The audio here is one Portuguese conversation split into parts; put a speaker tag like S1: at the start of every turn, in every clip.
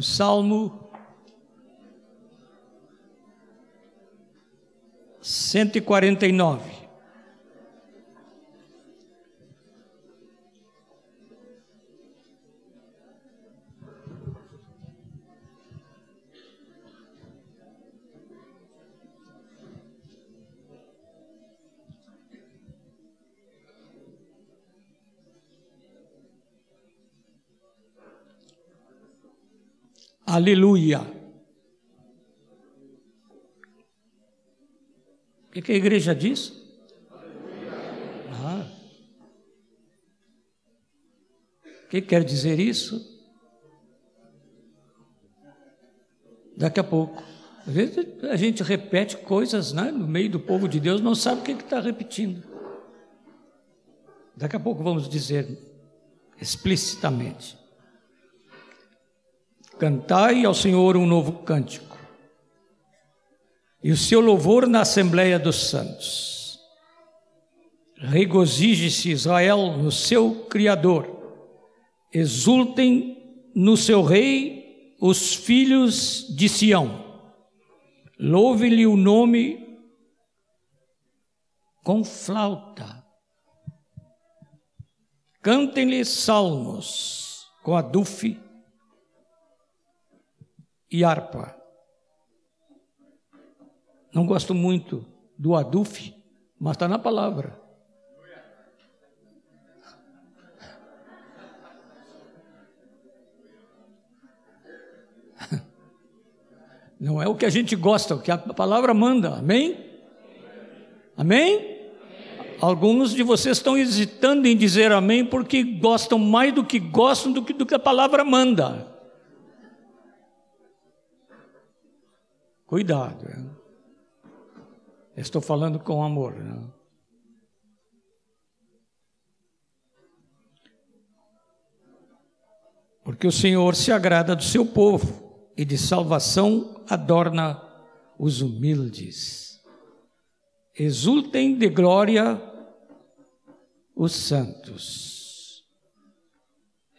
S1: o Salmo 149. Aleluia. O que, que a igreja diz? Ah. O que quer dizer isso? Daqui a pouco. Às vezes a gente repete coisas né, no meio do povo de Deus, não sabe o que está repetindo. Daqui a pouco vamos dizer explicitamente. Cantai ao Senhor um novo cântico, e o seu louvor na Assembleia dos Santos. Regozije-se Israel no seu Criador, exultem no seu Rei os filhos de Sião, louve-lhe o nome com flauta, cantem-lhe salmos com adufe e harpa. Não gosto muito do adufe, mas está na palavra. Não é o que a gente gosta, o que a palavra manda. Amém? Amém? Alguns de vocês estão hesitando em dizer amém porque gostam mais do que gostam do que, do que a palavra manda. Cuidado. Hein? Estou falando com amor. Né? Porque o Senhor se agrada do seu povo e de salvação adorna os humildes. Exultem de glória os santos,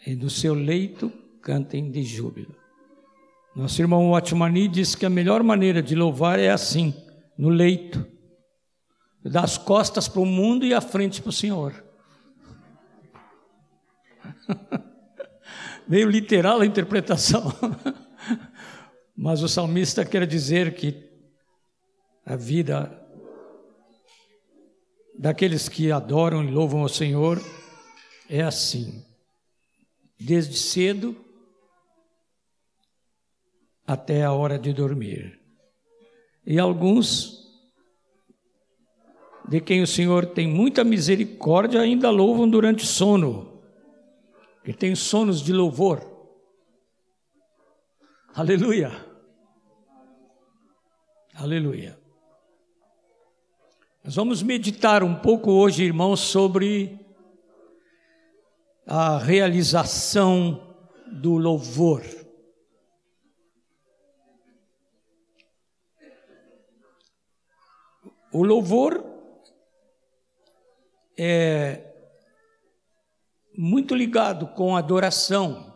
S1: e no seu leito cantem de júbilo. Nosso irmão Otmani diz que a melhor maneira de louvar é assim, no leito. Das costas para o mundo e a frente para o Senhor. Meio literal a interpretação. Mas o salmista quer dizer que a vida daqueles que adoram e louvam ao Senhor é assim. Desde cedo até a hora de dormir. E alguns, de quem o Senhor tem muita misericórdia, ainda louvam durante o sono, que tem sonos de louvor. Aleluia. Aleluia. Nós vamos meditar um pouco hoje, irmãos, sobre a realização do louvor. O louvor é muito ligado com adoração.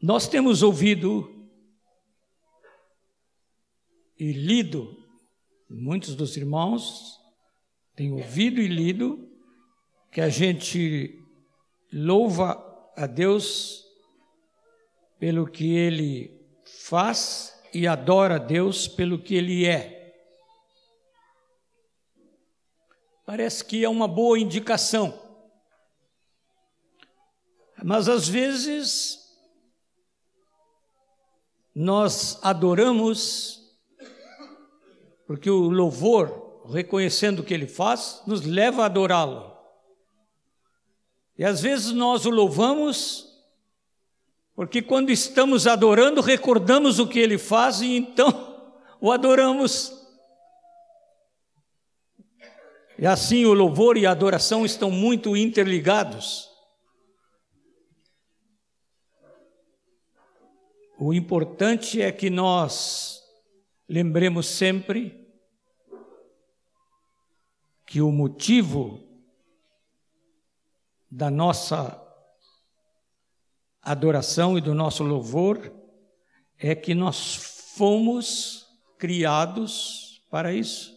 S1: Nós temos ouvido e lido, muitos dos irmãos têm ouvido e lido, que a gente louva a Deus pelo que ele faz e adora a Deus pelo que ele é. Parece que é uma boa indicação. Mas às vezes nós adoramos porque o louvor, reconhecendo o que ele faz, nos leva a adorá-lo. E às vezes nós o louvamos porque quando estamos adorando, recordamos o que ele faz e então o adoramos. E assim o louvor e a adoração estão muito interligados. O importante é que nós lembremos sempre que o motivo da nossa adoração e do nosso louvor é que nós fomos criados para isso.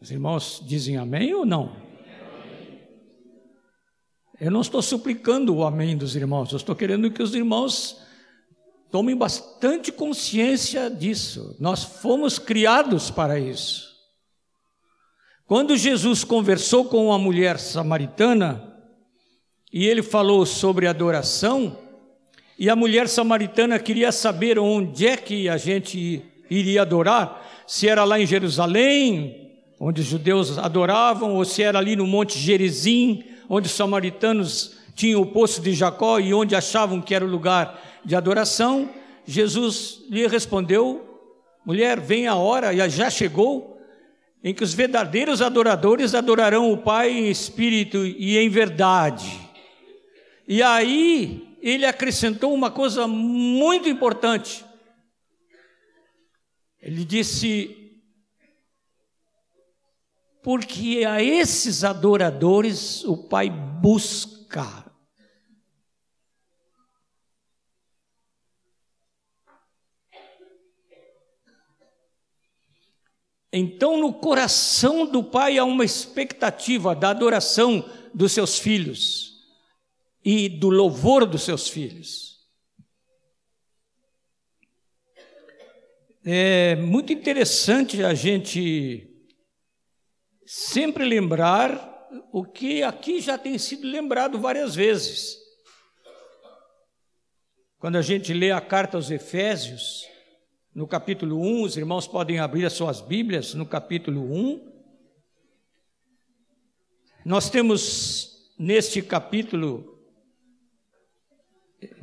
S1: Os irmãos dizem amém ou não? Eu não estou suplicando o amém dos irmãos, eu estou querendo que os irmãos tomem bastante consciência disso. Nós fomos criados para isso. Quando Jesus conversou com uma mulher samaritana, e ele falou sobre adoração, e a mulher samaritana queria saber onde é que a gente iria adorar, se era lá em Jerusalém, onde os judeus adoravam, ou se era ali no Monte Gerizim, onde os samaritanos tinham o poço de Jacó e onde achavam que era o lugar de adoração, Jesus lhe respondeu: mulher, vem a hora, já chegou, em que os verdadeiros adoradores adorarão o Pai em espírito e em verdade. E aí ele acrescentou uma coisa muito importante. Ele disse: porque a esses adoradores o Pai busca. Então, no coração do Pai há uma expectativa da adoração dos seus filhos e do louvor dos seus filhos. É muito interessante a gente sempre lembrar o que aqui já tem sido lembrado várias vezes. Quando a gente lê a carta aos Efésios, no capítulo 1, os irmãos podem abrir as suas Bíblias, no capítulo 1. Nós temos neste capítulo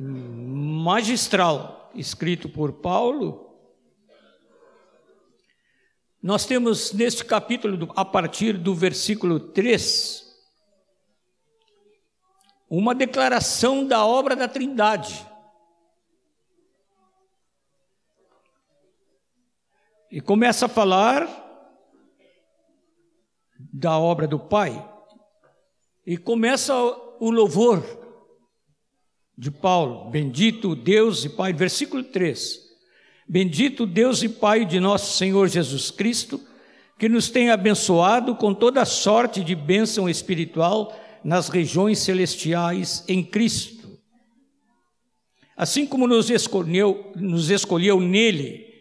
S1: magistral, escrito por Paulo, nós temos neste capítulo, a partir do versículo 3, uma declaração da obra da Trindade. E começa a falar da obra do Pai. E começa o louvor de Paulo, bendito Deus e Pai, versículo 3. Bendito Deus e Pai de nosso Senhor Jesus Cristo, que nos tem abençoado com toda sorte de bênção espiritual nas regiões celestiais em Cristo. Assim como nos escolheu, nos escolheu nele,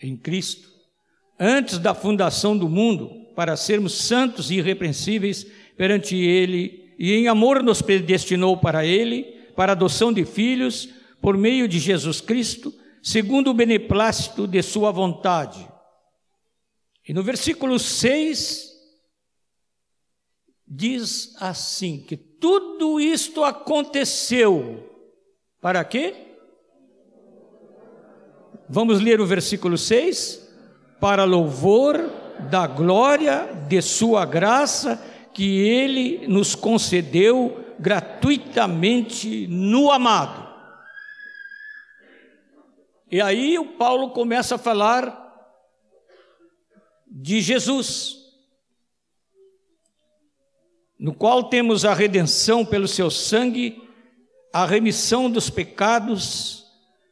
S1: em Cristo, antes da fundação do mundo, para sermos santos e irrepreensíveis perante Ele, e em amor nos predestinou para Ele, para adoção de filhos, por meio de Jesus Cristo, segundo o beneplácito de sua vontade. E no versículo 6 diz assim: que tudo isto aconteceu para quê? Vamos ler o versículo 6? Para louvor da glória de Sua graça que Ele nos concedeu gratuitamente no amado. E aí o Paulo começa a falar de Jesus, no qual temos a redenção pelo seu sangue, a remissão dos pecados,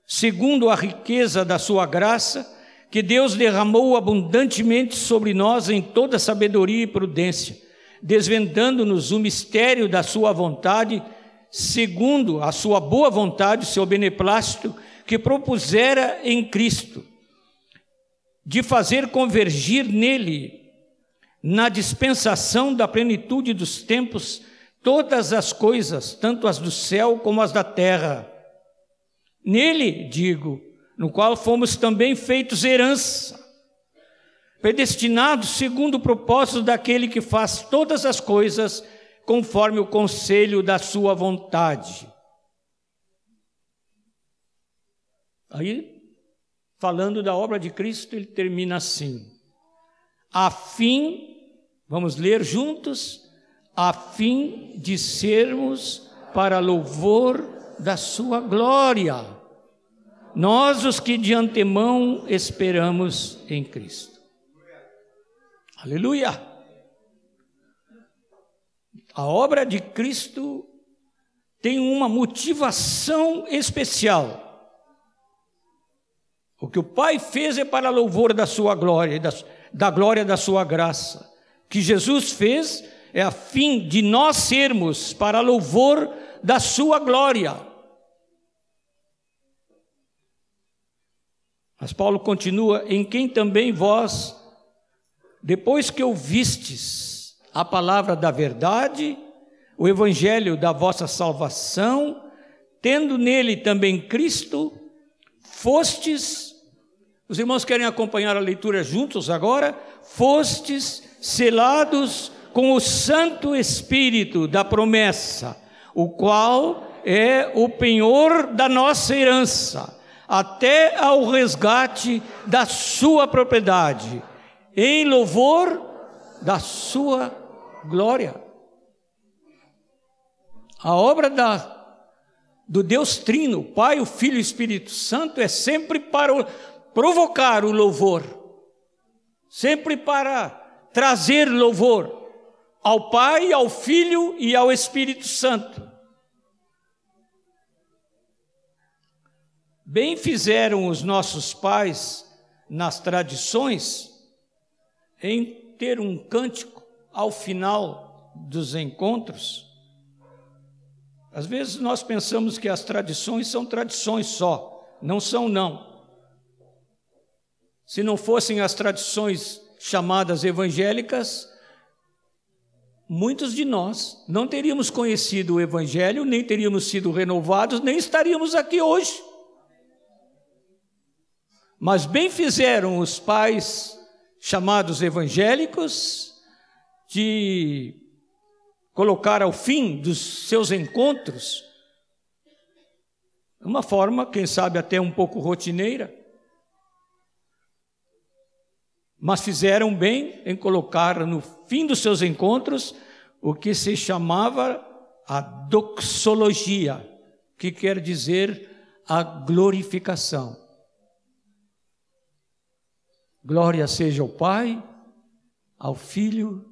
S1: segundo a riqueza da sua graça, que Deus derramou abundantemente sobre nós em toda sabedoria e prudência, desvendando-nos o mistério da sua vontade, segundo a sua boa vontade, seu beneplácito, que propusera em Cristo, de fazer convergir nele, na dispensação da plenitude dos tempos, todas as coisas, tanto as do céu como as da terra. Nele, digo, no qual fomos também feitos herança, predestinados segundo o propósito daquele que faz todas as coisas conforme o conselho da sua vontade. Aí, falando da obra de Cristo, ele termina assim: a fim, vamos ler juntos, a fim de sermos para louvor da sua glória, nós os que de antemão esperamos em Cristo. Aleluia! A obra de Cristo tem uma motivação especial. O que o Pai fez é para louvor da sua glória, da, da glória da sua graça. O que Jesus fez é a fim de nós sermos para louvor da sua glória. Mas Paulo continua: em quem também vós, depois que ouvistes a palavra da verdade, o evangelho da vossa salvação, tendo nele também Cristo, fostes, os irmãos querem acompanhar a leitura juntos agora? Fostes selados com o Santo Espírito da promessa, o qual é o penhor da nossa herança até ao resgate da sua propriedade, em louvor da sua glória. A obra da, do Deus Trino, Pai, o Filho e o Espírito Santo, é sempre para o, provocar o louvor, sempre para trazer louvor ao Pai, ao Filho e ao Espírito Santo. Bem fizeram os nossos pais nas tradições em ter um cântico ao final dos encontros. Às vezes nós pensamos que as tradições são tradições só, não são não. Se não fossem as tradições chamadas evangélicas, muitos de nós não teríamos conhecido o evangelho, nem teríamos sido renovados, nem estaríamos aqui hoje. Mas bem fizeram os pais chamados evangélicos de colocar ao fim dos seus encontros uma forma, quem sabe até um pouco rotineira, mas fizeram bem em colocar no fim dos seus encontros o que se chamava a doxologia, que quer dizer a glorificação. Glória seja ao Pai, ao Filho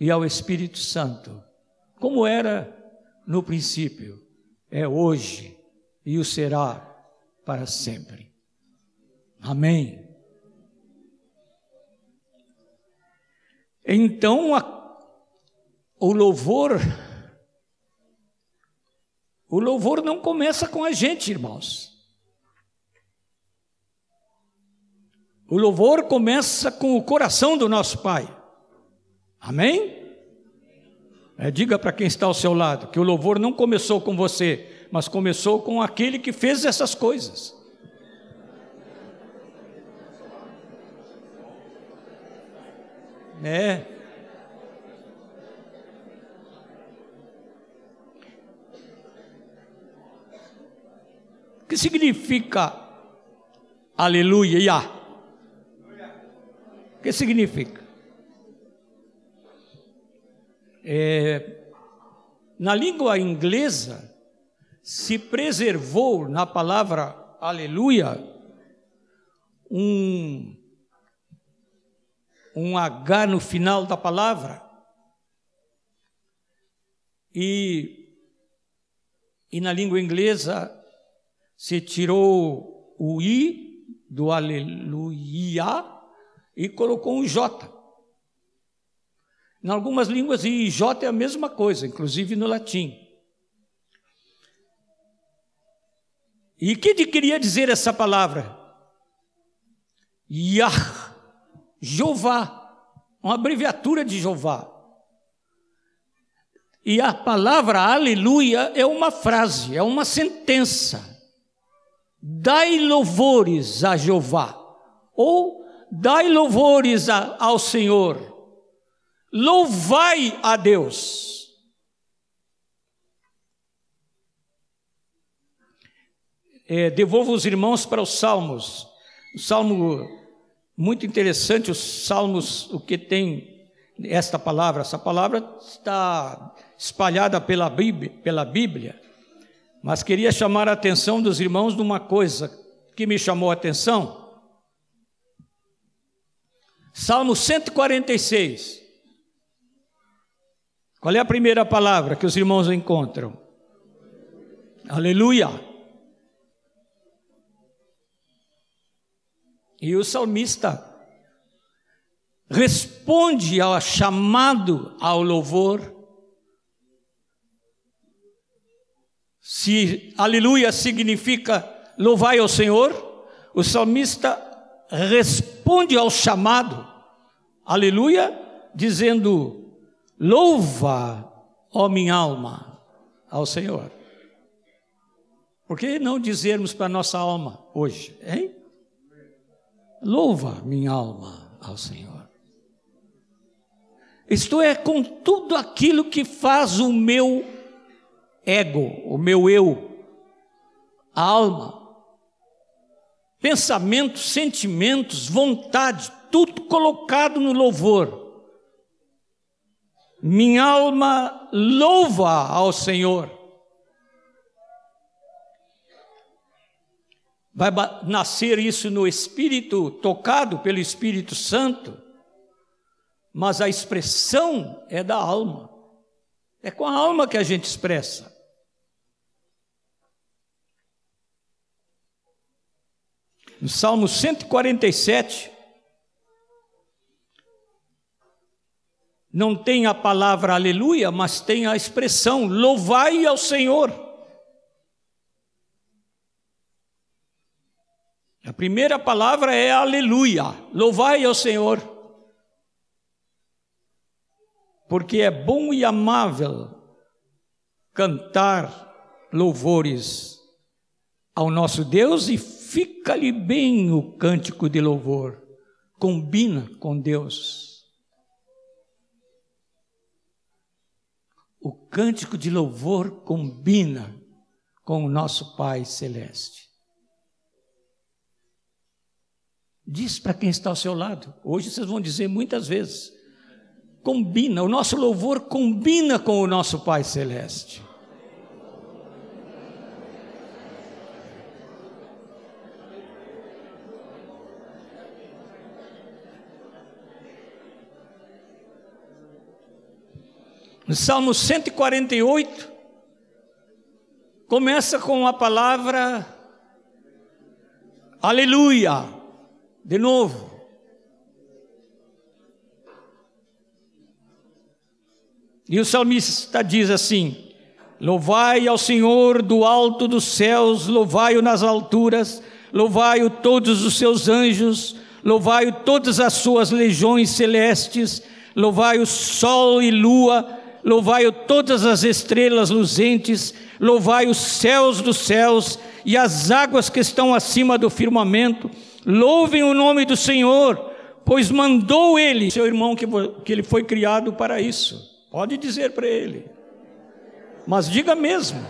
S1: e ao Espírito Santo, como era no princípio, é hoje e o será para sempre. Amém. Então, a, o louvor, o louvor não começa com a gente, irmãos. O louvor começa com o coração do nosso Pai. Amém? É, diga para quem está ao seu lado que o louvor não começou com você, mas começou com aquele que fez essas coisas. É. O que significa aleluia? O que significa? É, na língua inglesa, se preservou na palavra aleluia um, um H no final da palavra. E, e na língua inglesa se tirou o I do aleluia e colocou um J. Em algumas línguas, I e J é a mesma coisa, inclusive no latim. E o que queria dizer essa palavra? Yah, Jeová, uma abreviatura de Jeová. E a palavra aleluia é uma frase, é uma sentença. Dai louvores a Jeová. Ou dai louvores a, ao Senhor, louvai a Deus. É, devolvo os irmãos para os salmos. O salmo muito interessante, os salmos, o que tem esta palavra. Essa palavra está espalhada pela Bíblia, pela Bíblia. Mas queria chamar a atenção dos irmãos de uma coisa que me chamou a atenção. Salmo 146. Qual é a primeira palavra que os irmãos encontram? Aleluia. E o salmista responde ao chamado ao louvor. Se aleluia significa louvai ao Senhor, o salmista responde ao chamado, aleluia, dizendo: louva, ó minha alma, ao Senhor. Por que não dizermos para nossa alma hoje, hein? Louva, minha alma, ao Senhor. Isto é, com tudo aquilo que faz o meu ego, o meu eu, a alma, pensamentos, sentimentos, vontade, tudo colocado no louvor. Minha alma louva ao Senhor. Vai nascer isso no espírito, tocado pelo Espírito Santo mas a expressão é da alma. É com a alma que a gente expressa. No Salmo 147, não tem a palavra aleluia, mas tem a expressão louvai ao Senhor. A primeira palavra é aleluia, louvai ao Senhor porque é bom e amável cantar louvores ao nosso Deus e fica-lhe bem o cântico de louvor, combina com Deus. O cântico de louvor combina com o nosso Pai Celeste. Diz para quem está ao seu lado, hoje vocês vão dizer muitas vezes: combina, o nosso louvor combina com o nosso Pai Celeste. No Salmo 148, começa com a palavra aleluia, de novo. E o salmista diz assim: Louvai ao Senhor do alto dos céus, louvai-o nas alturas, louvai-o todos os seus anjos, louvai-o todas as suas legiões celestes, louvai-o sol e lua, louvai-o todas as estrelas luzentes, louvai os céus dos céus e as águas que estão acima do firmamento, louvem o nome do Senhor, pois mandou ele, seu irmão, que, que ele foi criado para isso. Pode dizer para ele. Mas diga mesmo.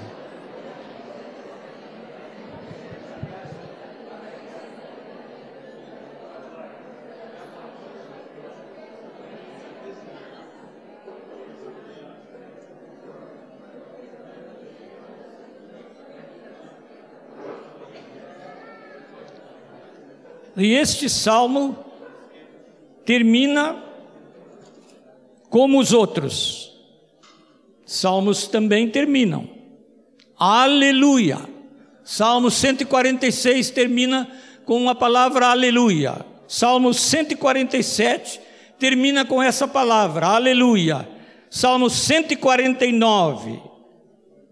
S1: E este salmo termina como os outros. Salmos também terminam. Aleluia. Salmo 146 termina com a palavra aleluia. Salmo 147 termina com essa palavra, aleluia. Salmo 149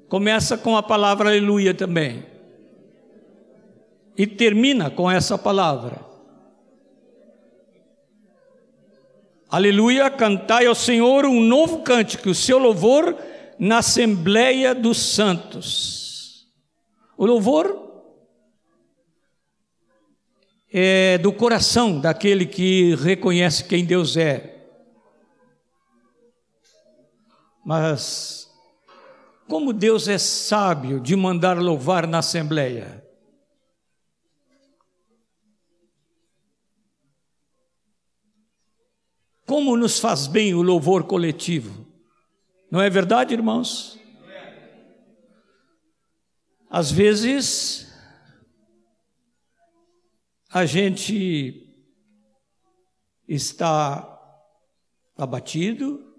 S1: começa com a palavra aleluia também. E termina com essa palavra. Aleluia, cantai ao Senhor um novo cântico, o seu louvor na Assembleia dos Santos. O louvor é do coração daquele que reconhece quem Deus é. Mas como Deus é sábio de mandar louvar na Assembleia. Como nos faz bem o louvor coletivo. Não é verdade, irmãos? Às vezes, a gente está abatido,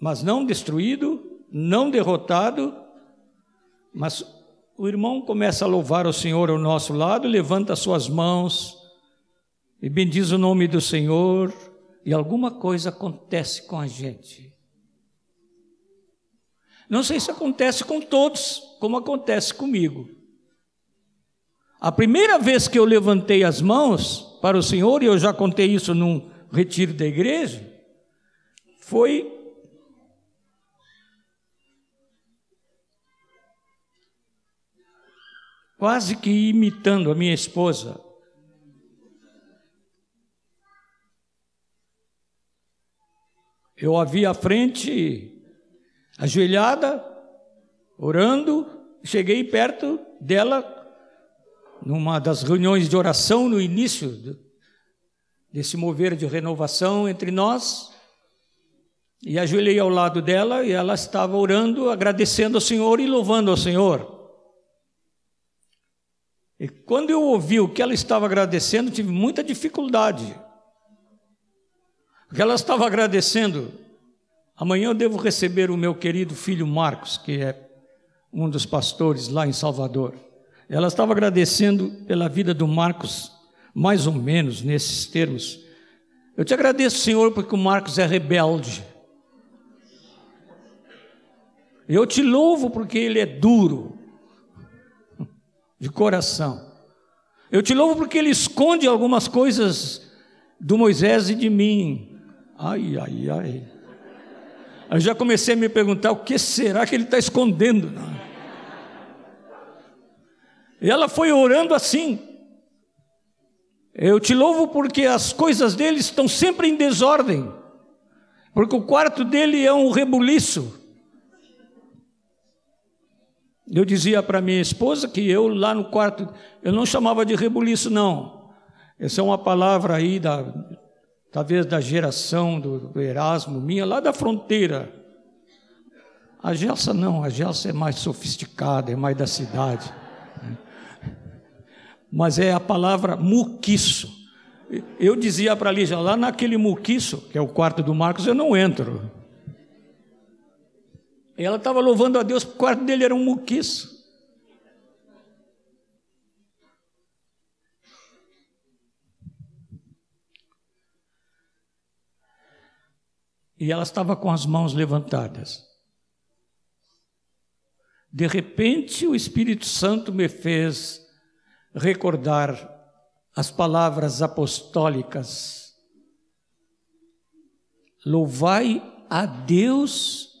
S1: mas não destruído, não derrotado, mas o irmão começa a louvar o Senhor ao nosso lado, levanta suas mãos e bendiz o nome do Senhor, e alguma coisa acontece com a gente. Não sei se acontece com todos, como acontece comigo. A primeira vez que eu levantei as mãos para o Senhor, e eu já contei isso num retiro da igreja, foi quase que imitando a minha esposa. Eu a vi à frente, ajoelhada, orando, cheguei perto dela, numa das reuniões de oração no início desse mover de renovação entre nós, e ajoelhei ao lado dela e ela estava orando, agradecendo ao Senhor e louvando ao Senhor. E quando eu ouvi o que ela estava agradecendo, tive muita dificuldade. Porque ela estava agradecendo. Amanhã eu devo receber o meu querido filho Marcos, que é um dos pastores lá em Salvador. Ela estava agradecendo pela vida do Marcos, mais ou menos nesses termos. Eu te agradeço, Senhor, porque o Marcos é rebelde. Eu te louvo porque ele é duro de coração. Eu te louvo porque ele esconde algumas coisas do Moisés e de mim. Ai, ai, ai. Eu já comecei a me perguntar o que será que ele está escondendo. E ela foi orando assim. Eu te louvo porque as coisas dele estão sempre em desordem, porque o quarto dele é um rebuliço. Eu dizia para minha esposa que eu lá no quarto, eu não chamava de rebuliço, não. Essa é uma palavra aí da, talvez da geração do, Erasmo, minha, lá da fronteira. A Gelsa não, a Gelsa é mais sofisticada, é mais da cidade. Mas é a palavra muquiço. Eu dizia para a Lígia, lá naquele muquiço, que é o quarto do Marcos, eu não entro. Ela estava louvando a Deus, porque o quarto dele era um muquiço. E ela estava com as mãos levantadas. De repente, o Espírito Santo me fez recordar as palavras apostólicas. Louvai a Deus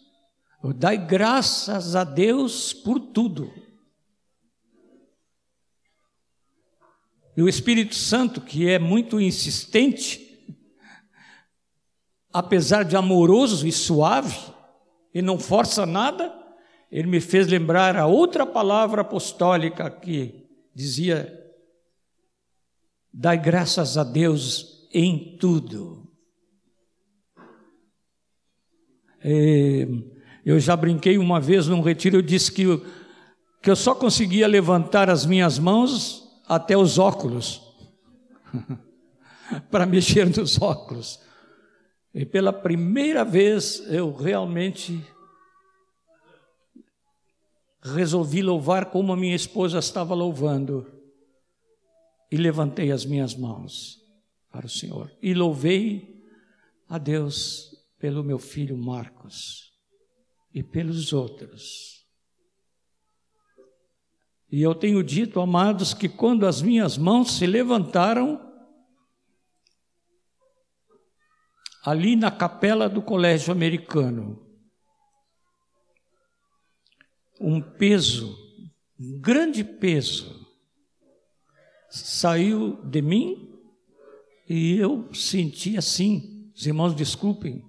S1: Dai graças a Deus por tudo. E o Espírito Santo, que é muito insistente, apesar de amoroso e suave, e não força nada, ele me fez lembrar a outra palavra apostólica que dizia: Dai graças a Deus em tudo. É, eu já brinquei uma vez num retiro, eu disse que eu, que eu só conseguia levantar as minhas mãos até os óculos, para mexer nos óculos. E pela primeira vez eu realmente resolvi louvar como a minha esposa estava louvando. E levantei as minhas mãos para o Senhor. E louvei a Deus pelo meu filho Marcos e pelos outros. E eu tenho dito, amados, que quando as minhas mãos se levantaram, ali na capela do colégio americano, um peso, um grande peso, saiu de mim e eu senti assim, os irmãos desculpem,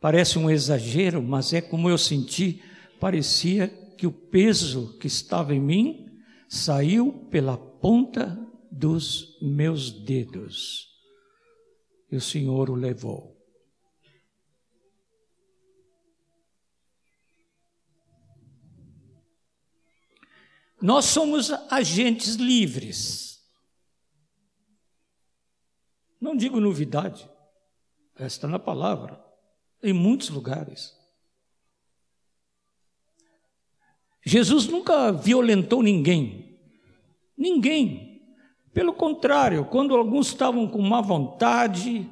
S1: Parece um exagero, mas é como eu senti. Parecia que o peso que estava em mim saiu pela ponta dos meus dedos. E o Senhor o levou. Nós somos agentes livres. Não digo novidade, está na palavra, em muitos lugares. Jesus nunca violentou ninguém, ninguém. Pelo contrário, quando alguns estavam com má vontade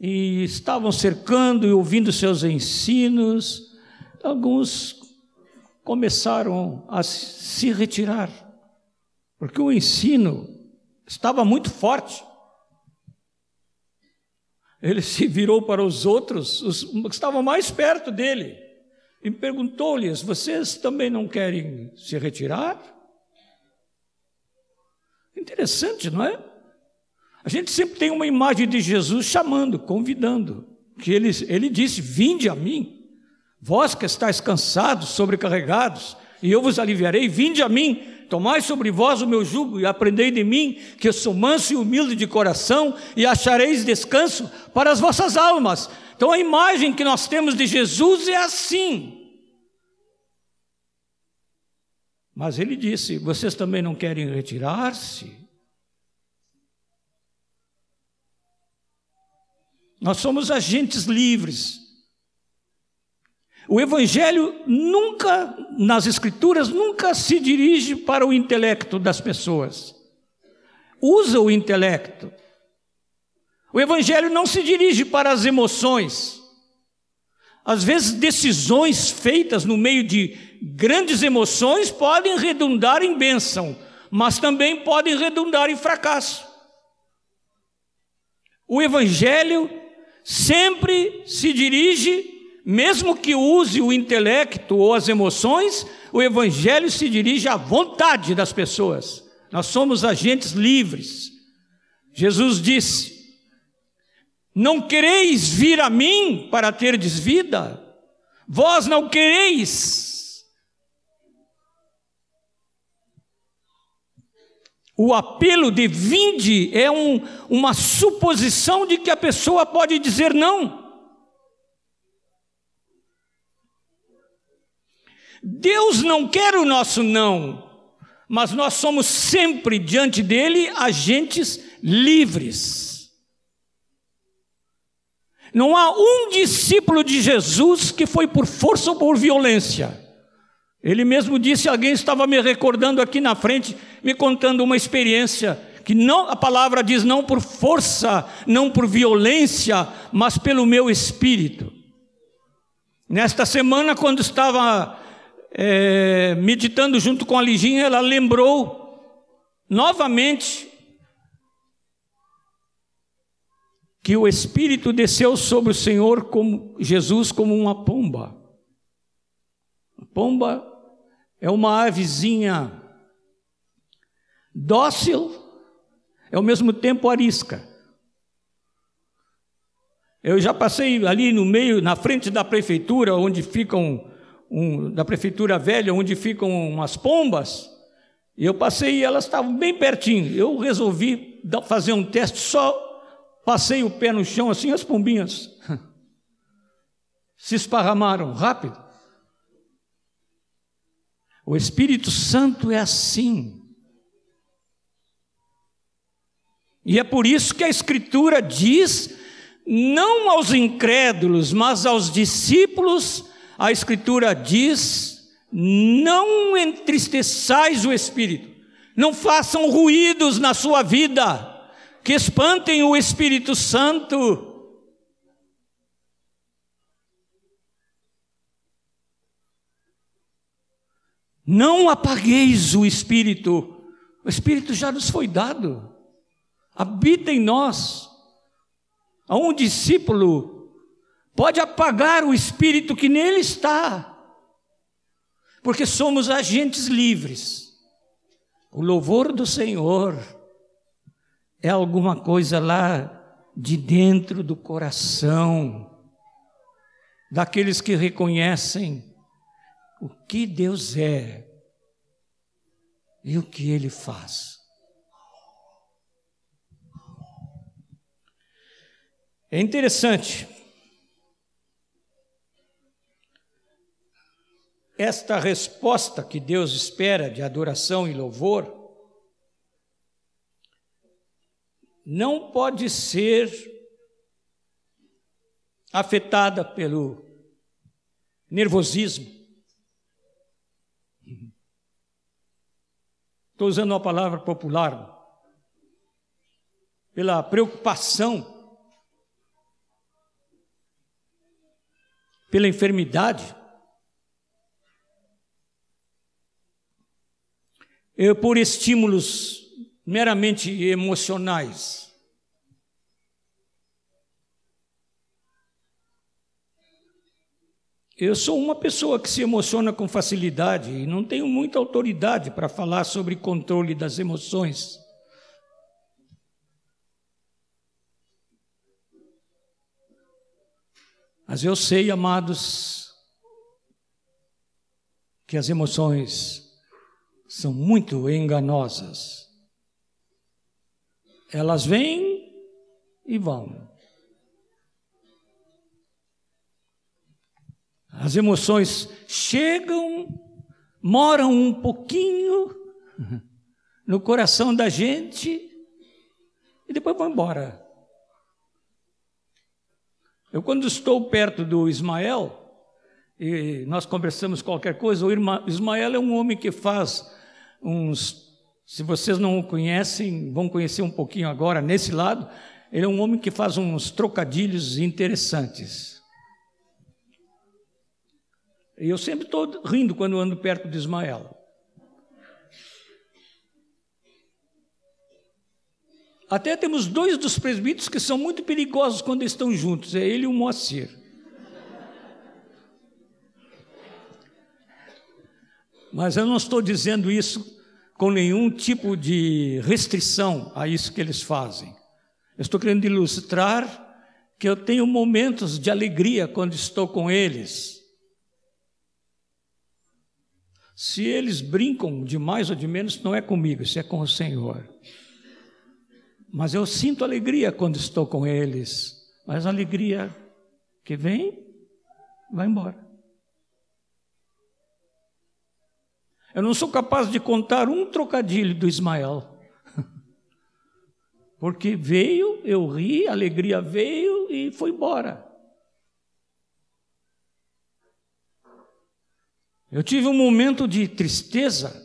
S1: e estavam cercando e ouvindo seus ensinos, alguns começaram a se retirar, porque o ensino estava muito forte. Ele se virou para os outros, os que estavam mais perto dele, e perguntou-lhes: Vocês também não querem se retirar? Interessante, não é? A gente sempre tem uma imagem de Jesus chamando, convidando, que ele, ele disse: Vinde a mim, vós que estáis cansados, sobrecarregados, e eu vos aliviarei, vinde a mim, tomai sobre vós o meu jugo e aprendei de mim, que eu sou manso e humilde de coração, e achareis descanso para as vossas almas. Então a imagem que nós temos de Jesus é assim. Mas ele disse: Vocês também não querem retirar-se? Nós somos agentes livres. O Evangelho nunca, nas Escrituras, nunca se dirige para o intelecto das pessoas. Usa o intelecto. O Evangelho não se dirige para as emoções. Às vezes, decisões feitas no meio de grandes emoções podem redundar em bênção, mas também podem redundar em fracasso. O Evangelho sempre se dirige mesmo que use o intelecto ou as emoções, o Evangelho se dirige à vontade das pessoas. Nós somos agentes livres. Jesus disse: Não quereis vir a mim para terdes vida? Vós não quereis. O apelo de vinde é um, uma suposição de que a pessoa pode dizer não. Deus não quer o nosso não, mas nós somos sempre diante dele agentes livres. Não há um discípulo de Jesus que foi por força ou por violência. Ele mesmo disse, alguém estava me recordando aqui na frente, me contando uma experiência que não, a palavra diz não por força, não por violência, mas pelo meu espírito. Nesta semana, quando estava é, meditando junto com a Liginha, ela lembrou novamente que o Espírito desceu sobre o Senhor como Jesus como uma pomba. A pomba é uma avezinha dócil, é ao mesmo tempo arisca. Eu já passei ali no meio, na frente da prefeitura, onde ficam um, da prefeitura velha, onde ficam umas pombas, e eu passei e elas estavam bem pertinho. Eu resolvi fazer um teste, só passei o pé no chão assim, as pombinhas se esparramaram rápido. O Espírito Santo é assim. E é por isso que a Escritura diz, não aos incrédulos, mas aos discípulos, a Escritura diz: não entristeçais o espírito, não façam ruídos na sua vida, que espantem o Espírito Santo. Não apagueis o Espírito, o Espírito já nos foi dado, habita em nós. A um discípulo pode apagar o espírito que nele está, porque somos agentes livres. O louvor do Senhor é alguma coisa lá de dentro do coração, daqueles que reconhecem o que Deus é e o que Ele faz. É interessante esta resposta que Deus espera de adoração e louvor não pode ser afetada pelo nervosismo. Estou usando uma palavra popular. Pela preocupação, pela enfermidade. Eu, por estímulos meramente emocionais. Eu sou uma pessoa que se emociona com facilidade e não tenho muita autoridade para falar sobre controle das emoções. Mas eu sei, amados, que as emoções são muito enganosas. Elas vêm e vão. As emoções chegam, moram um pouquinho no coração da gente e depois vão embora. Eu, quando estou perto do Ismael, e nós conversamos qualquer coisa, o Ismael é um homem que faz uns. Se vocês não o conhecem, vão conhecer um pouquinho agora nesse lado. Ele é um homem que faz uns trocadilhos interessantes. E eu sempre estou rindo quando ando perto de Ismael. Até temos dois dos presbíteros que são muito perigosos quando estão juntos, é ele e o Moacir. Mas eu não estou dizendo isso com nenhum tipo de restrição a isso que eles fazem. Eu estou querendo ilustrar que eu tenho momentos de alegria quando estou com eles. Se eles brincam de mais ou de menos, não é comigo, isso é com o Senhor. Mas eu sinto alegria quando estou com eles. Mas a alegria que vem, vai embora. Eu não sou capaz de contar um trocadilho do Ismael. Porque veio, eu ri, a alegria veio e foi embora. Eu tive um momento de tristeza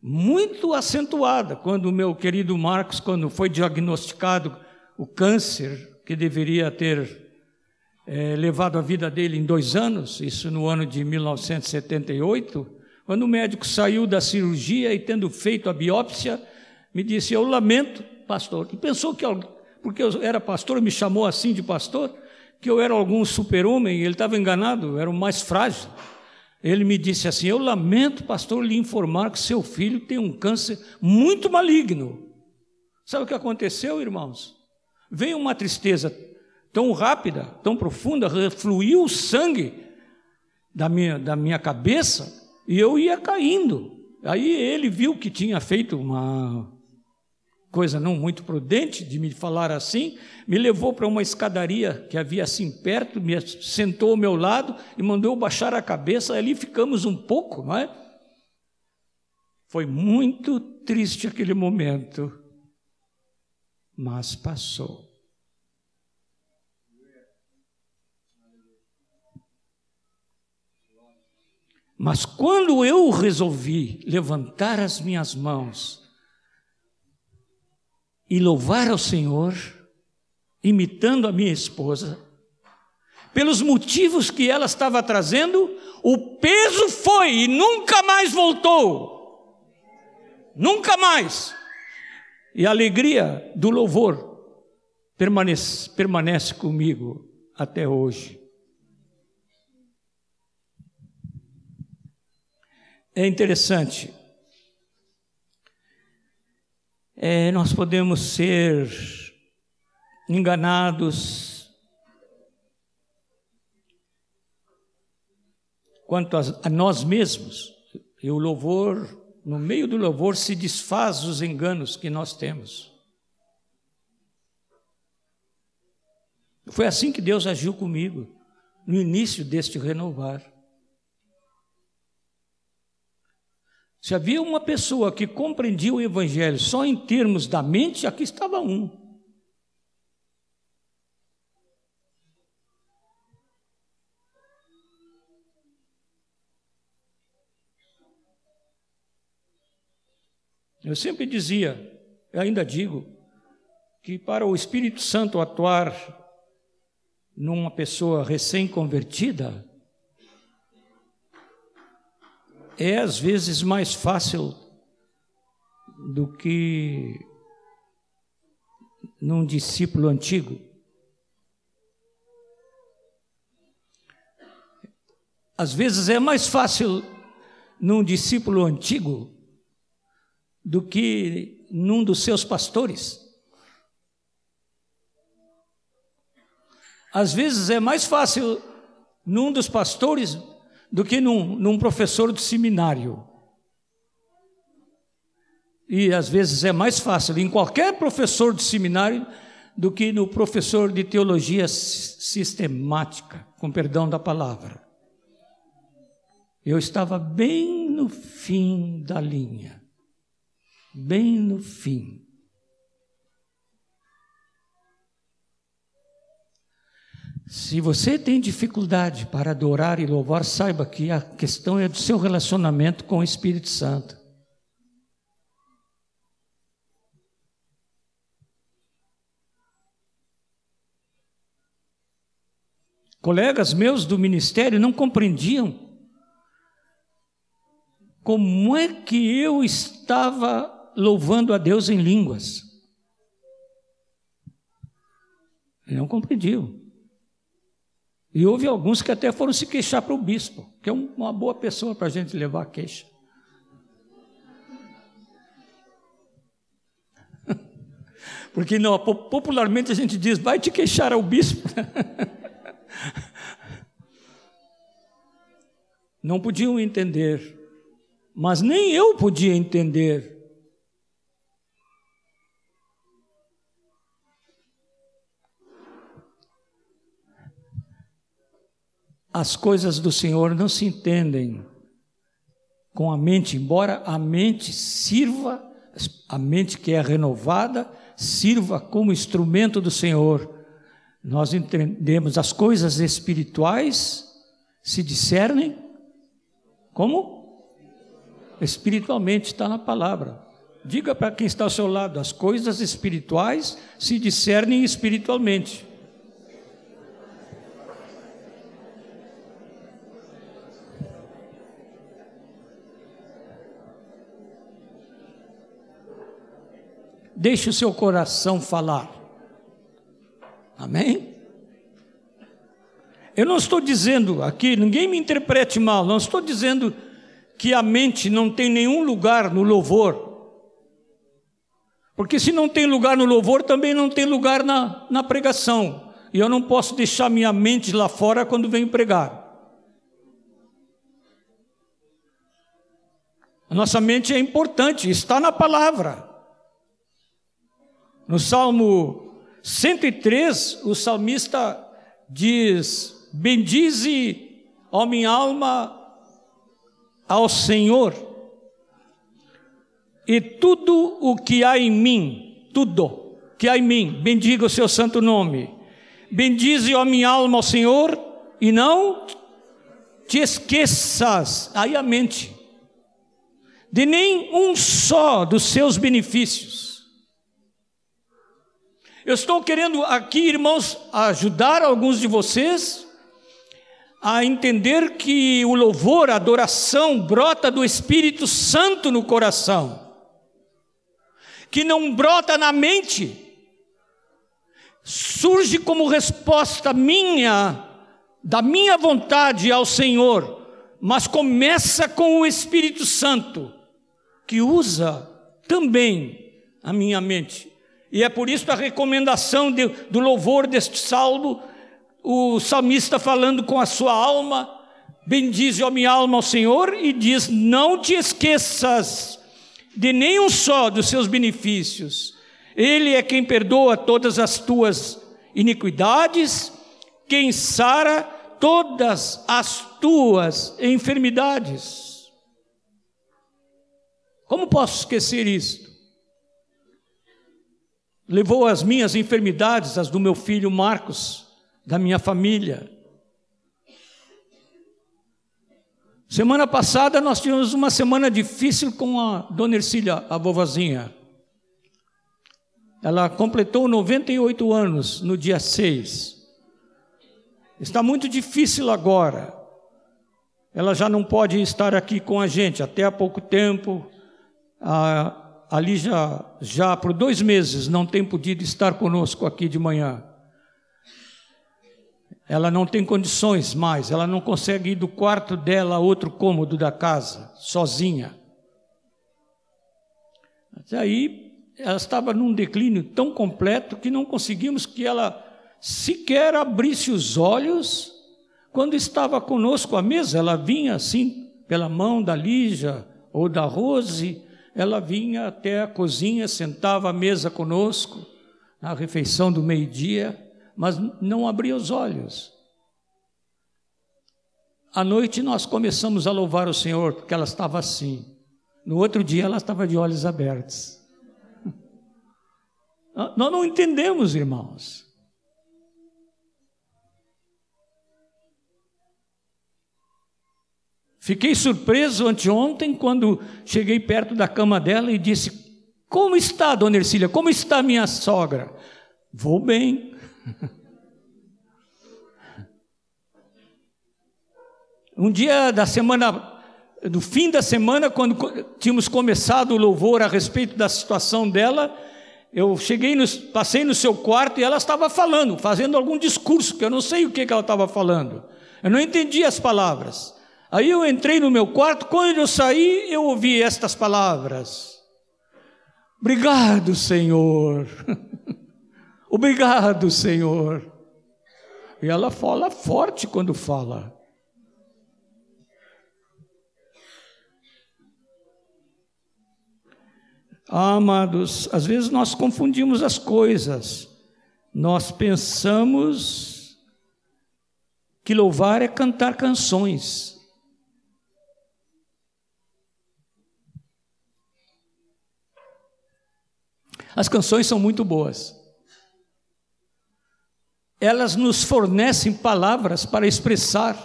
S1: muito acentuada quando o meu querido Marcos, quando foi diagnosticado o câncer que deveria ter é, levado a vida dele em dois anos, isso no ano de 1978. Quando o médico saiu da cirurgia e tendo feito a biópsia, me disse: Eu lamento, pastor. E pensou que, porque eu era pastor, me chamou assim de pastor, que eu era algum super-homem, ele estava enganado, eu era o mais frágil. Ele me disse assim: Eu lamento, pastor, lhe informar que seu filho tem um câncer muito maligno. Sabe o que aconteceu, irmãos? Veio uma tristeza tão rápida, tão profunda, refluiu o sangue da minha, da minha cabeça e eu ia caindo. Aí ele viu que tinha feito uma coisa não muito prudente de me falar assim, me levou para uma escadaria que havia assim perto, me sentou ao meu lado e mandou baixar a cabeça, ali ficamos um pouco, não é? Foi muito triste aquele momento, mas passou. Mas quando eu resolvi levantar as minhas mãos e louvar ao Senhor, imitando a minha esposa, pelos motivos que ela estava trazendo, o peso foi e nunca mais voltou. Nunca mais. E a alegria do louvor permanece, permanece comigo até hoje. É interessante. É, nós podemos ser enganados quanto a, a nós mesmos, e o louvor, no meio do louvor, se desfaz os enganos que nós temos. Foi assim que Deus agiu comigo, no início deste renovar. Se havia uma pessoa que compreendia o Evangelho só em termos da mente, aqui estava um. Eu sempre dizia, ainda digo, que para o Espírito Santo atuar numa pessoa recém-convertida, é às vezes mais fácil do que num discípulo antigo. Às vezes é mais fácil num discípulo antigo do que num dos seus pastores. Às vezes é mais fácil num dos pastores do que num, num professor de seminário. E às vezes é mais fácil em qualquer professor de seminário do que no professor de teologia sistemática, com perdão da palavra. Eu estava bem no fim da linha, bem no fim. Se você tem dificuldade para adorar e louvar, saiba que a questão é do seu relacionamento com o Espírito Santo. Colegas meus do ministério não compreendiam como é que eu estava louvando a Deus em línguas. Não compreendiam. E houve alguns que até foram se queixar para o bispo, que é uma boa pessoa para a gente levar a queixa. Porque não, popularmente a gente diz, vai te queixar ao bispo. Não podiam entender, mas nem eu podia entender as coisas do Senhor não se entendem com a mente, embora a mente sirva, a mente que é renovada, sirva como instrumento do Senhor. Nós entendemos as coisas espirituais se discernem como? Espiritualmente está na palavra. Diga para quem está ao seu lado, as coisas espirituais se discernem espiritualmente. Deixe o seu coração falar. Amém? Eu não estou dizendo aqui, ninguém me interprete mal, não estou dizendo que a mente não tem nenhum lugar no louvor. Porque se não tem lugar no louvor, também não tem lugar na, na pregação. E eu não posso deixar minha mente lá fora quando venho pregar. A nossa mente é importante, está na palavra. No Salmo 103, o salmista diz: Bendize, ó minha alma, ao Senhor, e tudo o que há em mim, tudo que há em mim, bendiga o seu santo nome. Bendize, ó minha alma, ao Senhor, e não te esqueças, aí a mente, de nem um só dos seus benefícios eu estou querendo aqui, irmãos, ajudar alguns de vocês a entender que o louvor, a adoração brota do Espírito Santo no coração, que não brota na mente, surge como resposta minha, da minha vontade ao Senhor, mas começa com o Espírito Santo, que usa também a minha mente. E é por isso a recomendação de, do louvor deste salmo, o salmista falando com a sua alma, bendize a minha alma ao Senhor e diz: Não te esqueças de nenhum só dos seus benefícios. Ele é quem perdoa todas as tuas iniquidades, quem sara todas as tuas enfermidades. Como posso esquecer isto? Levou as minhas enfermidades, as do meu filho Marcos, da minha família. Semana passada nós tivemos uma semana difícil com a dona Ercília, a vovozinha. Ela completou 98 anos no dia 6. Está muito difícil agora. Ela já não pode estar aqui com a gente. Até há pouco tempo, a, ali já, já por dois meses não tem podido estar conosco aqui de manhã. Ela não tem condições mais, ela não consegue ir do quarto dela a outro cômodo da casa, sozinha. Até aí, ela estava num declínio tão completo que não conseguimos que ela sequer abrisse os olhos quando estava conosco à mesa. Ela vinha assim, pela mão da Lígia ou da Rose, ela vinha até a cozinha, sentava à mesa conosco, na refeição do meio-dia mas não abria os olhos. À noite nós começamos a louvar o Senhor, porque ela estava assim. No outro dia ela estava de olhos abertos. Nós não entendemos, irmãos. Fiquei surpreso anteontem quando cheguei perto da cama dela e disse: Como está, dona Ercília? Como está minha sogra? Vou bem. Um dia da semana, no fim da semana, quando tínhamos começado o louvor a respeito da situação dela, eu cheguei, no, passei no seu quarto e ela estava falando, fazendo algum discurso, que eu não sei o que, que ela estava falando. Eu não entendi as palavras. Aí eu entrei no meu quarto, quando eu saí, eu ouvi estas palavras. Obrigado, Senhor. Obrigado, Senhor. E ela fala forte quando fala. Ah, amados, às vezes nós confundimos as coisas. Nós pensamos que louvar é cantar canções. As canções são muito boas elas nos fornecem palavras para expressar,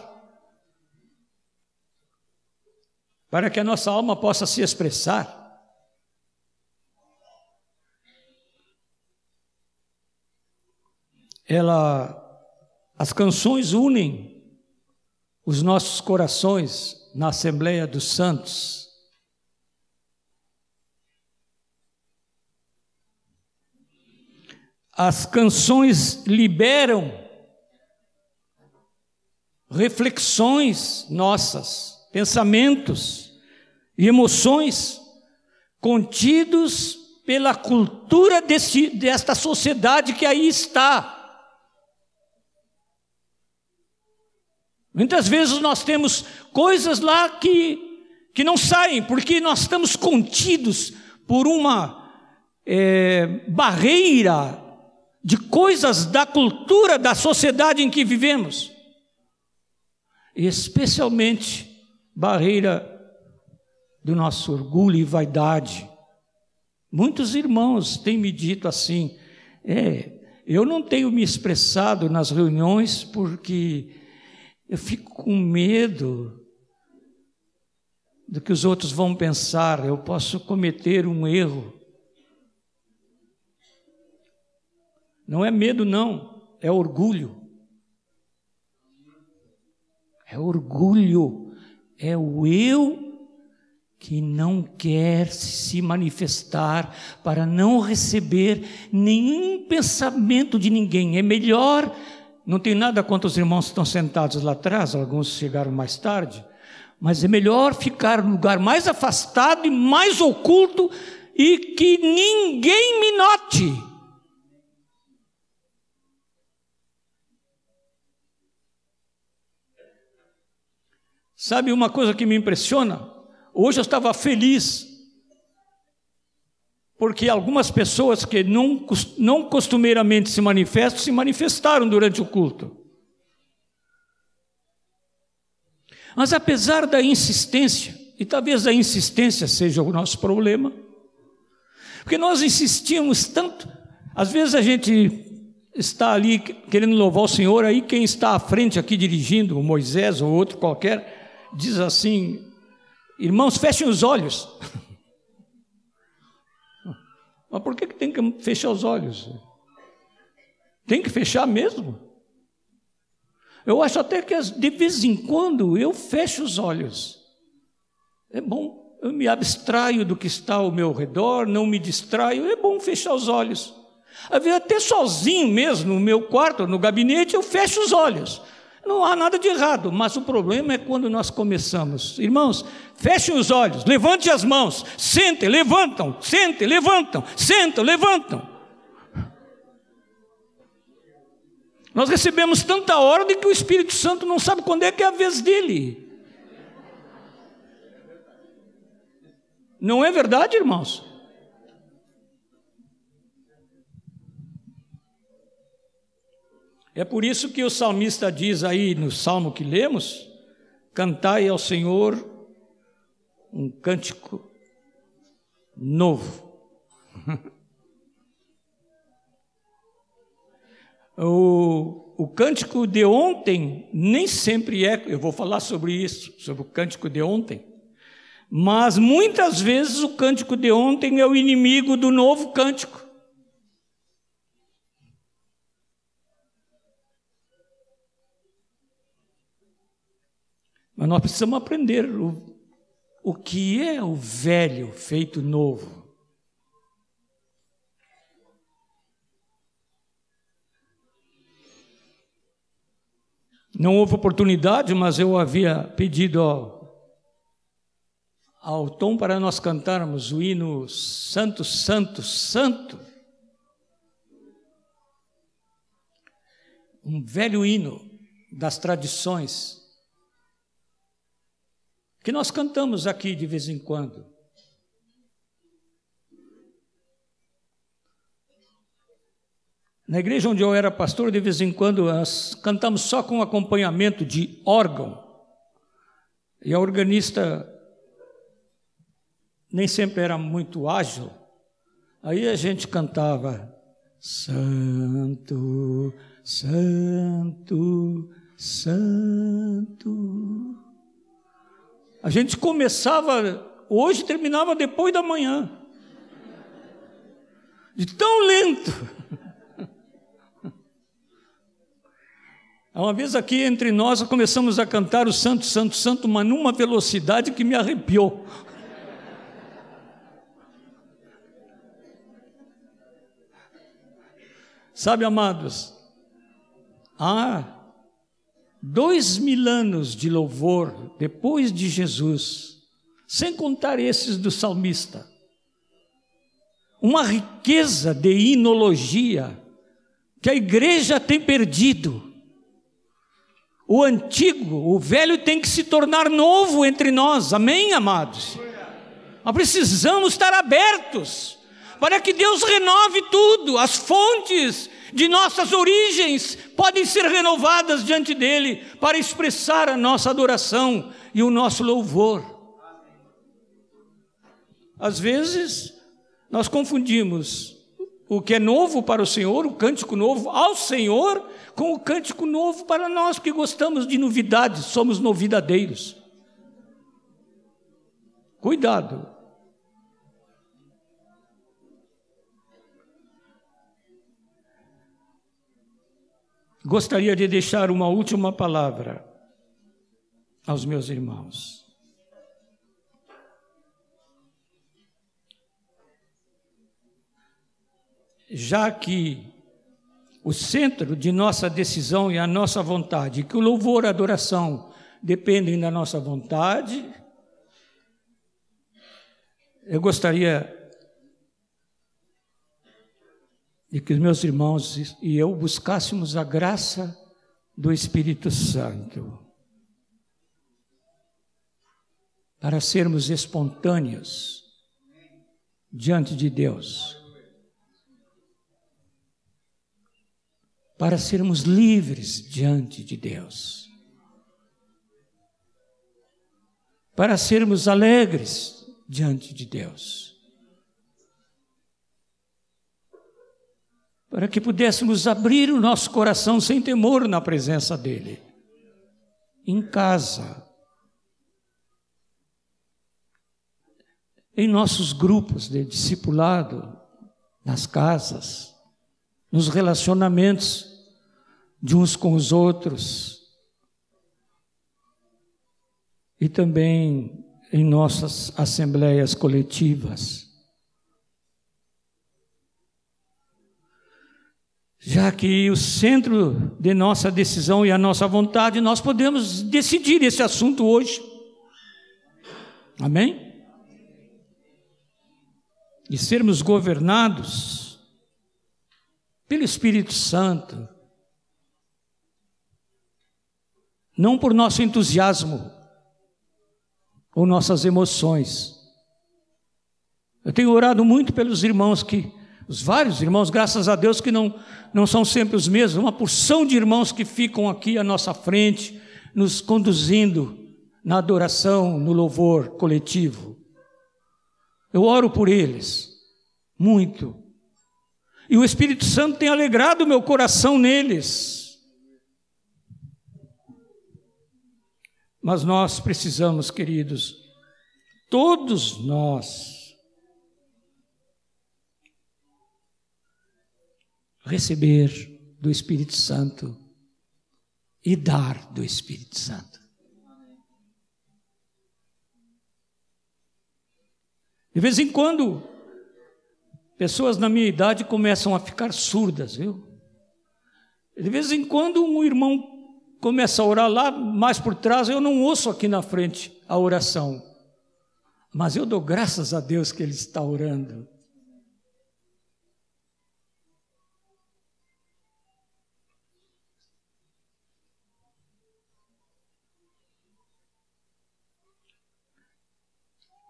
S1: para que a nossa alma possa se expressar. Ela, as canções unem os nossos corações na Assembleia dos Santos. As canções liberam reflexões nossas, pensamentos e emoções contidos pela cultura desta sociedade que aí está. Muitas vezes nós temos coisas lá que, que não saem, porque nós estamos contidos por uma é, barreira de coisas da cultura da sociedade em que vivemos, especialmente barreira do nosso orgulho e vaidade. Muitos irmãos têm me dito assim: é, eu não tenho me expressado nas reuniões porque eu fico com medo do que os outros vão pensar, eu posso cometer um erro. Não é medo, não, é orgulho. É orgulho, é o eu que não quer se manifestar para não receber nenhum pensamento de ninguém. É melhor, não tem nada contra os irmãos que estão sentados lá atrás, alguns chegaram mais tarde, mas é melhor ficar no lugar mais afastado e mais oculto e que ninguém me note Sabe uma coisa que me impressiona? Hoje eu estava feliz, porque algumas pessoas que não, não costumeiramente se manifestam, se manifestaram durante o culto. Mas apesar da insistência, e talvez a insistência seja o nosso problema, porque nós insistimos tanto, às vezes a gente está ali querendo louvar o Senhor, aí quem está à frente aqui dirigindo, o Moisés ou outro qualquer, diz assim: irmãos, fechem os olhos. Mas por que, que tem que fechar os olhos? Tem que fechar mesmo? Eu acho até que de vez em quando eu fecho os olhos. É bom, eu me abstraio do que está ao meu redor, não me distraio, é bom fechar os olhos. Até sozinho mesmo, no meu quarto, no gabinete, eu fecho os olhos. Não há nada de errado, mas o problema é quando nós começamos. Irmãos, fechem os olhos, levante as mãos, sentem, levantam, sentem, levantam, sentam, levantam. Nós recebemos tanta ordem que o Espírito Santo não sabe quando é que é a vez dele. Não é verdade, irmãos? É por isso que o salmista diz aí no salmo que lemos: cantai ao Senhor um cântico novo. O, o cântico de ontem nem sempre é, eu vou falar sobre isso, sobre o cântico de ontem, mas muitas vezes o cântico de ontem é o inimigo do novo cântico. Mas nós precisamos aprender o, o que é o velho feito novo. Não houve oportunidade, mas eu havia pedido ao, ao Tom para nós cantarmos o hino Santo, Santo, Santo. Um velho hino das tradições que nós cantamos aqui de vez em quando. Na igreja onde eu era pastor, de vez em quando nós cantamos só com acompanhamento de órgão. E a organista nem sempre era muito ágil. Aí a gente cantava Santo, Santo, Santo. A gente começava hoje terminava depois da manhã. De tão lento. Uma vez aqui entre nós começamos a cantar o Santo, Santo, Santo, mas numa velocidade que me arrepiou. Sabe, amados, há dois mil anos de louvor depois de Jesus, sem contar esses do salmista, uma riqueza de inologia que a igreja tem perdido o antigo, o velho tem que se tornar novo entre nós, amém, amados? Nós precisamos estar abertos para que Deus renove tudo, as fontes de nossas origens podem ser renovadas diante dEle para expressar a nossa adoração e o nosso louvor. Às vezes, nós confundimos o que é novo para o Senhor, o cântico novo ao Senhor, com o cântico novo para nós que gostamos de novidades, somos novidadeiros. Cuidado. Gostaria de deixar uma última palavra aos meus irmãos. já que o centro de nossa decisão é a nossa vontade, que o louvor e a adoração dependem da nossa vontade, eu gostaria de que os meus irmãos e eu buscássemos a graça do Espírito Santo para sermos espontâneos diante de Deus. para sermos livres diante de Deus, para sermos alegres diante de Deus, para que pudéssemos abrir o nosso coração sem temor na presença dEle, em casa, em nossos grupos de discipulado, nas casas, nos relacionamentos de uns com os outros. E também em nossas assembleias coletivas. Já que o centro de nossa decisão e a nossa vontade, nós podemos decidir esse assunto hoje. Amém? E sermos governados pelo Espírito Santo, não por nosso entusiasmo ou nossas emoções. Eu tenho orado muito pelos irmãos que, os vários irmãos, graças a Deus que não, não são sempre os mesmos, uma porção de irmãos que ficam aqui à nossa frente, nos conduzindo na adoração, no louvor coletivo. Eu oro por eles, muito. E o Espírito Santo tem alegrado meu coração neles. Mas nós precisamos, queridos, todos nós, receber do Espírito Santo e dar do Espírito Santo. De vez em quando, pessoas na minha idade começam a ficar surdas, viu? De vez em quando, um irmão começa a orar lá mais por trás, eu não ouço aqui na frente a oração, mas eu dou graças a Deus que ele está orando.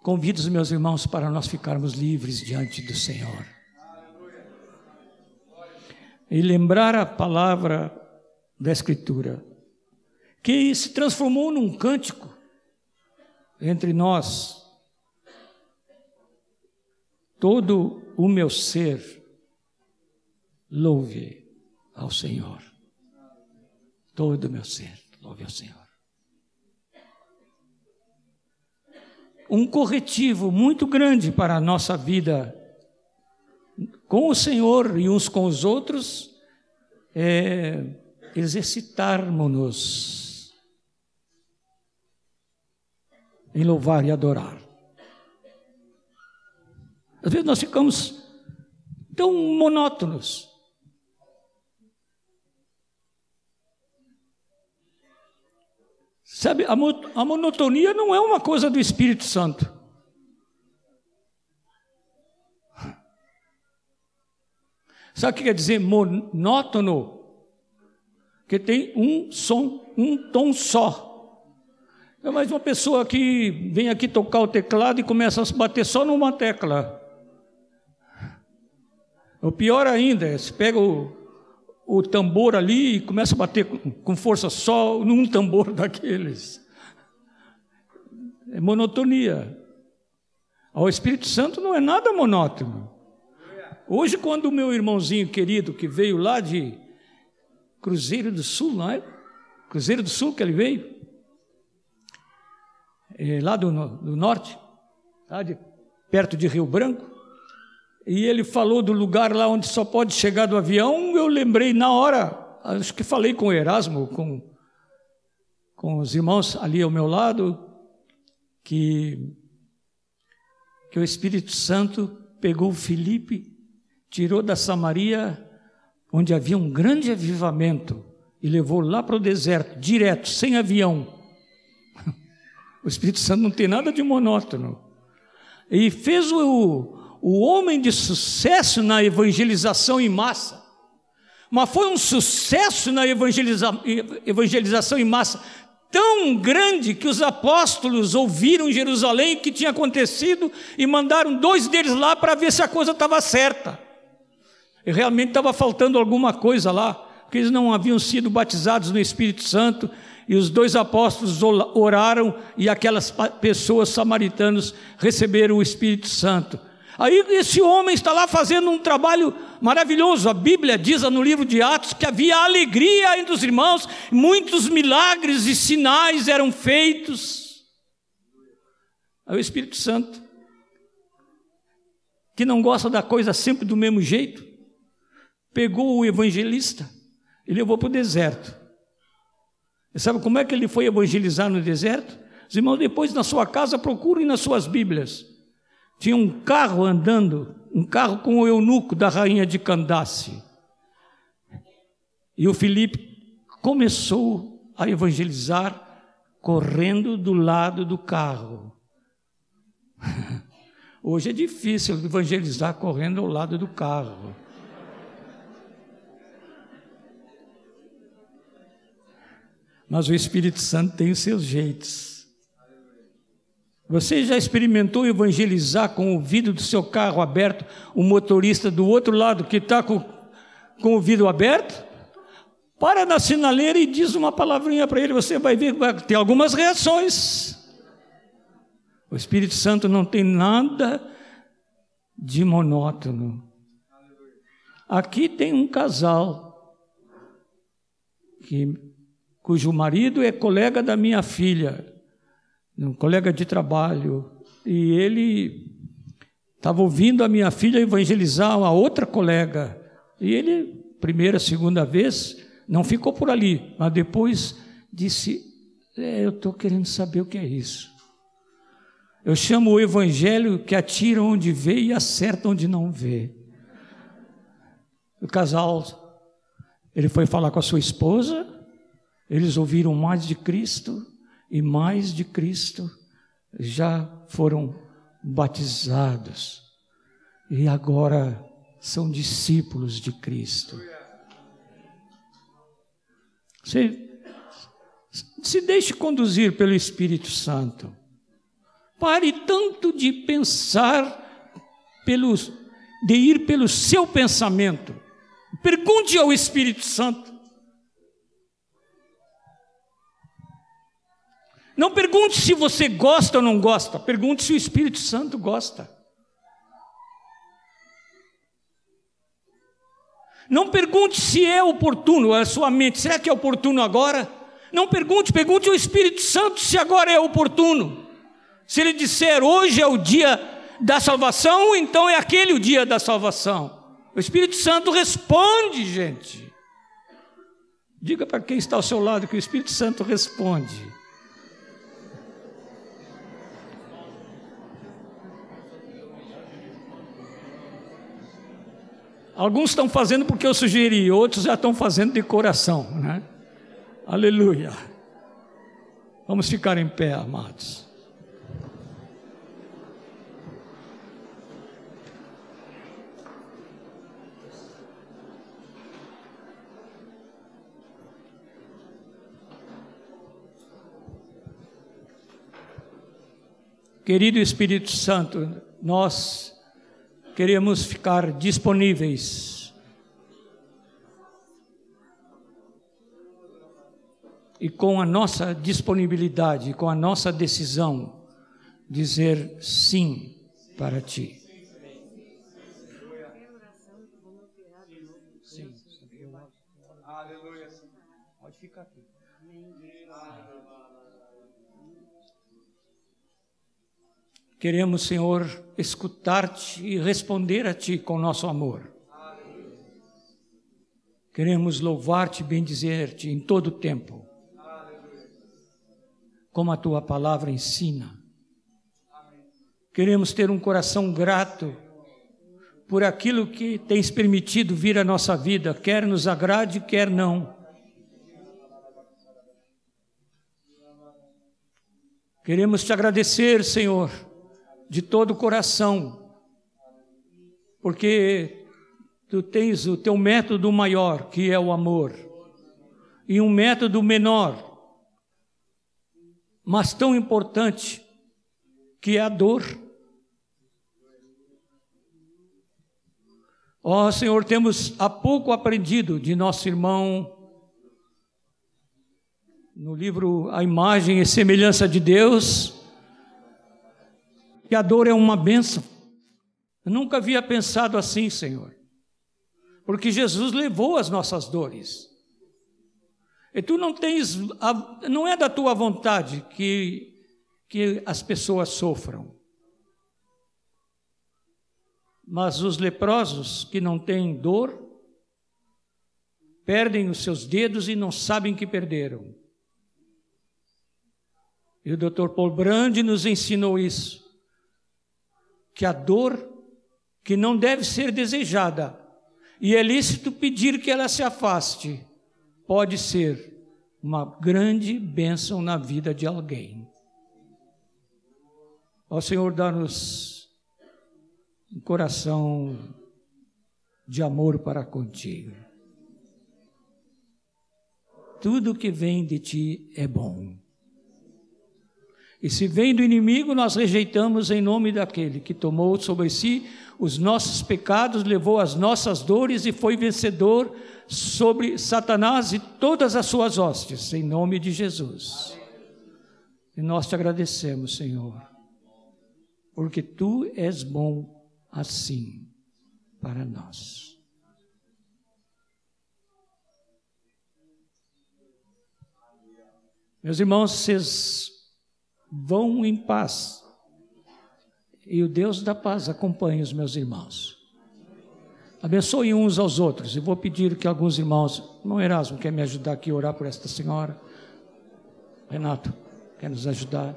S1: Convido os meus irmãos para nós ficarmos livres diante do Senhor. E lembrar a palavra da Escritura, que se transformou num cântico entre nós. Todo o meu ser louve ao Senhor. Todo o meu ser louve ao Senhor. Um corretivo muito grande para a nossa vida com o Senhor e uns com os outros, é exercitarmos-nos em louvar e adorar. Às vezes nós ficamos tão monótonos. Sabe, a, monotonia não é uma coisa do Espírito Santo. Sabe o que quer dizer monótono? Que tem um som, um tom só. É mais uma pessoa que vem aqui tocar o teclado e começa a bater só numa tecla. O pior ainda, é, se pega o, o tambor ali e começa a bater com força só num tambor daqueles. É monotonia. O Espírito Santo não é nada monótono. Hoje, quando o meu irmãozinho querido, que veio lá de Cruzeiro do Sul, não é? Cruzeiro do Sul que ele veio, é, lá do, do norte, tá? de, perto de Rio Branco, e ele falou do lugar lá onde só pode chegar do avião, eu lembrei na hora, acho que falei com o Erasmo, com, com os irmãos ali ao meu lado, que, que o Espírito Santo pegou Felipe, tirou da Samaria, onde havia um grande avivamento, e levou lá para o deserto, direto, sem avião. O Espírito Santo não tem nada de monótono. E fez o, o homem de sucesso na evangelização em massa. Mas foi um sucesso na evangeliza, evangelização em massa tão grande que os apóstolos ouviram em Jerusalém o que tinha acontecido e mandaram dois deles lá para ver se a coisa estava certa. E realmente estava faltando alguma coisa lá, porque eles não haviam sido batizados no Espírito Santo e os dois apóstolos oraram e aquelas pessoas samaritanos receberam o Espírito Santo. Aí esse homem está lá fazendo um trabalho maravilhoso. A Bíblia diz no livro de Atos que havia alegria entre os irmãos, muitos milagres e sinais eram feitos. Aí o Espírito Santo que não gosta da coisa sempre do mesmo jeito, pegou o evangelista e levou para o deserto. E sabe como é que ele foi evangelizar no deserto? Os irmãos, depois na sua casa procurem nas suas Bíblias. Tinha um carro andando, um carro com o eunuco da rainha de Candace. E o Filipe começou a evangelizar correndo do lado do carro. Hoje é difícil evangelizar correndo ao lado do carro. Mas o Espírito Santo tem os seus jeitos. Você já experimentou evangelizar com o vidro do seu carro aberto, o motorista do outro lado que está com, com o vidro aberto? Para na sinaleira e diz uma palavrinha para ele, você vai ver, vai ter algumas reações. O Espírito Santo não tem nada de monótono. Aqui tem um casal que, cujo marido é colega da minha filha, um colega de trabalho, e ele estava ouvindo a minha filha evangelizar uma outra colega, e ele, primeira, segunda vez, não ficou por ali, mas depois disse: é, Eu estou querendo saber o que é isso. Eu chamo o evangelho que atira onde vê e acerta onde não vê. O casal, ele foi falar com a sua esposa, eles ouviram mais de Cristo e mais de Cristo já foram batizados e agora são discípulos de Cristo. Você se deixe conduzir pelo Espírito Santo. Pare tanto de pensar pelos, de ir pelo seu pensamento. Pergunte ao Espírito Santo. Não pergunte se você gosta ou não gosta, pergunte se o Espírito Santo gosta. Não pergunte se é oportuno a sua mente, será que é oportuno agora? Não pergunte, pergunte ao Espírito Santo se agora é oportuno. Se ele disser hoje é o dia da salvação, então é aquele o dia da salvação. O Espírito Santo responde, gente. Diga para quem está ao seu lado que o Espírito Santo responde. Alguns estão fazendo porque eu sugeri, outros já estão fazendo de coração, né? Aleluia. Vamos ficar em pé, amados. Querido Espírito Santo, nós queremos ficar disponíveis. E com a nossa disponibilidade, com a nossa decisão, dizer sim para ti. Queremos, Senhor, escutar-te e responder a ti com nosso amor. Queremos louvar-te e bendizer-te em todo o tempo. Como a tua palavra ensina. Queremos ter um coração grato por aquilo que tens permitido vir à nossa vida, quer nos agrade, quer não. Queremos te agradecer, Senhor de todo o coração, porque tu tens o teu método maior, que é o amor, e um método menor, mas tão importante, que é a dor. Ó oh, Senhor, temos há pouco aprendido de nosso irmão no livro A Imagem e Semelhança de Deus, que a dor é uma benção. Eu nunca havia pensado assim, Senhor, porque Jesus levou as nossas dores. E tu não tens, não é da tua vontade que, que as pessoas sofram. Mas os leprosos que não têm dor, perdem os seus dedos e não sabem que perderam. E o Dr. Paul Brand nos ensinou isso, que a dor que não deve ser desejada, e é lícito pedir que ela se afaste, pode ser uma grande bênção na vida de alguém. Ó Senhor, dá-nos um coração de amor para contigo. Tudo que vem de ti é bom. E se vem do inimigo, nós rejeitamos em nome daquele que tomou sobre si os nossos pecados, levou as nossas dores e foi vencedor sobre Satanás e todas as suas hostes, em nome de Jesus. E nós te agradecemos, Senhor, porque tu és bom assim para nós. Meus irmãos, vocês vão em paz. E o Deus da paz acompanhe os meus irmãos. Abençoe uns aos outros. E vou pedir que alguns irmãos, irmão Erasmo, quer me ajudar aqui a orar por esta senhora? Renato, quer nos ajudar?